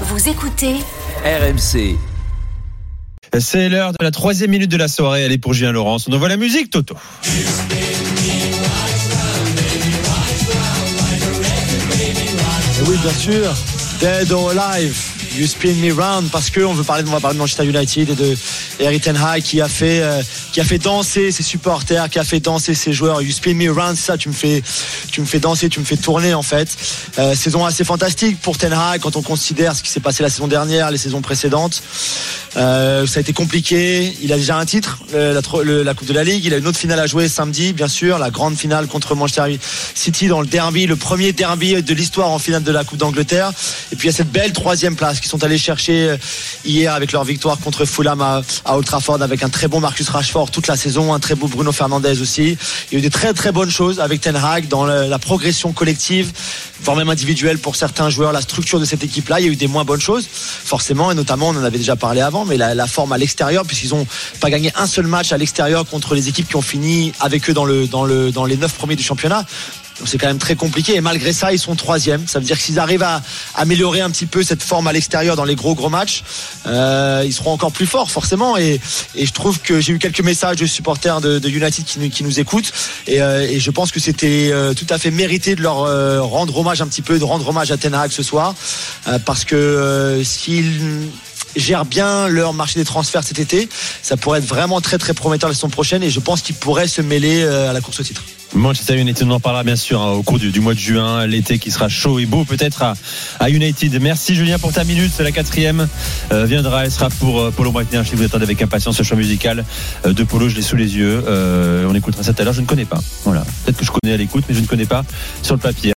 Vous écoutez RMC. C'est l'heure de la troisième minute de la soirée. Elle est pour Julien Laurence. On envoie la musique, Toto. Oui, bien sûr. Dead or Alive. You spin me round parce que on veut parler, on va parler de Manchester United et de Eric Ten Hag qui a fait, euh, qui a fait danser ses supporters, qui a fait danser ses joueurs. You spin me round, ça, tu me fais, tu me fais danser, tu me fais tourner en fait. Euh, saison assez fantastique pour Ten Hag quand on considère ce qui s'est passé la saison dernière, les saisons précédentes. Euh, ça a été compliqué. Il a déjà un titre, la, la, Coupe de la Ligue. Il a une autre finale à jouer samedi, bien sûr, la grande finale contre Manchester City dans le derby, le premier derby de l'histoire en finale de la Coupe d'Angleterre. Et puis il y a cette belle troisième place qui sont allés chercher euh, hier avec leur victoire contre Fulham à, à Old Trafford avec un très bon Marcus Rashford toute la saison, un très beau Bruno Fernandez aussi. Il y a eu des très très bonnes choses avec Ten Hag dans la progression collective, voire même individuelle pour certains joueurs, la structure de cette équipe-là. Il y a eu des moins bonnes choses, forcément, et notamment, on en avait déjà parlé avant, mais la, forme à l'extérieur, puisqu'ils n'ont pas gagné un seul match à l'extérieur contre les équipes qui ont fini avec eux dans, le, dans, le, dans les neuf premiers du championnat. Donc c'est quand même très compliqué. Et malgré ça, ils sont troisième. Ça veut dire que s'ils arrivent à améliorer un petit peu cette forme à l'extérieur dans les gros gros matchs, euh, ils seront encore plus forts forcément. Et, je trouve que j'ai eu quelques messages de supporters de, United qui, qui, nous écoutent. Et, euh, et je pense que c'était euh, tout à fait mérité de leur rendre hommage un petit peu, de rendre hommage à Ten Hag ce soir, parce que s'ils gèrent bien leur marché des transferts cet été, ça pourrait être vraiment très très prometteur la saison prochaine. Et je pense qu'ils pourraient se mêler à la course au titre. Manchester United, on en parlera bien sûr hein, au cours du, mois de juin, l'été qui sera chaud et beau peut-être à, United. Merci Julien pour ta minute, la quatrième euh, viendra, elle sera pour euh, Polo Breitner. Si vous attendez avec impatience ce choix musical euh, de Polo, je l'ai sous les yeux. on écoutera ça tout à l'heure, je ne connais pas. Voilà, peut-être que je connais à l'écoute, mais je ne connais pas sur le papier.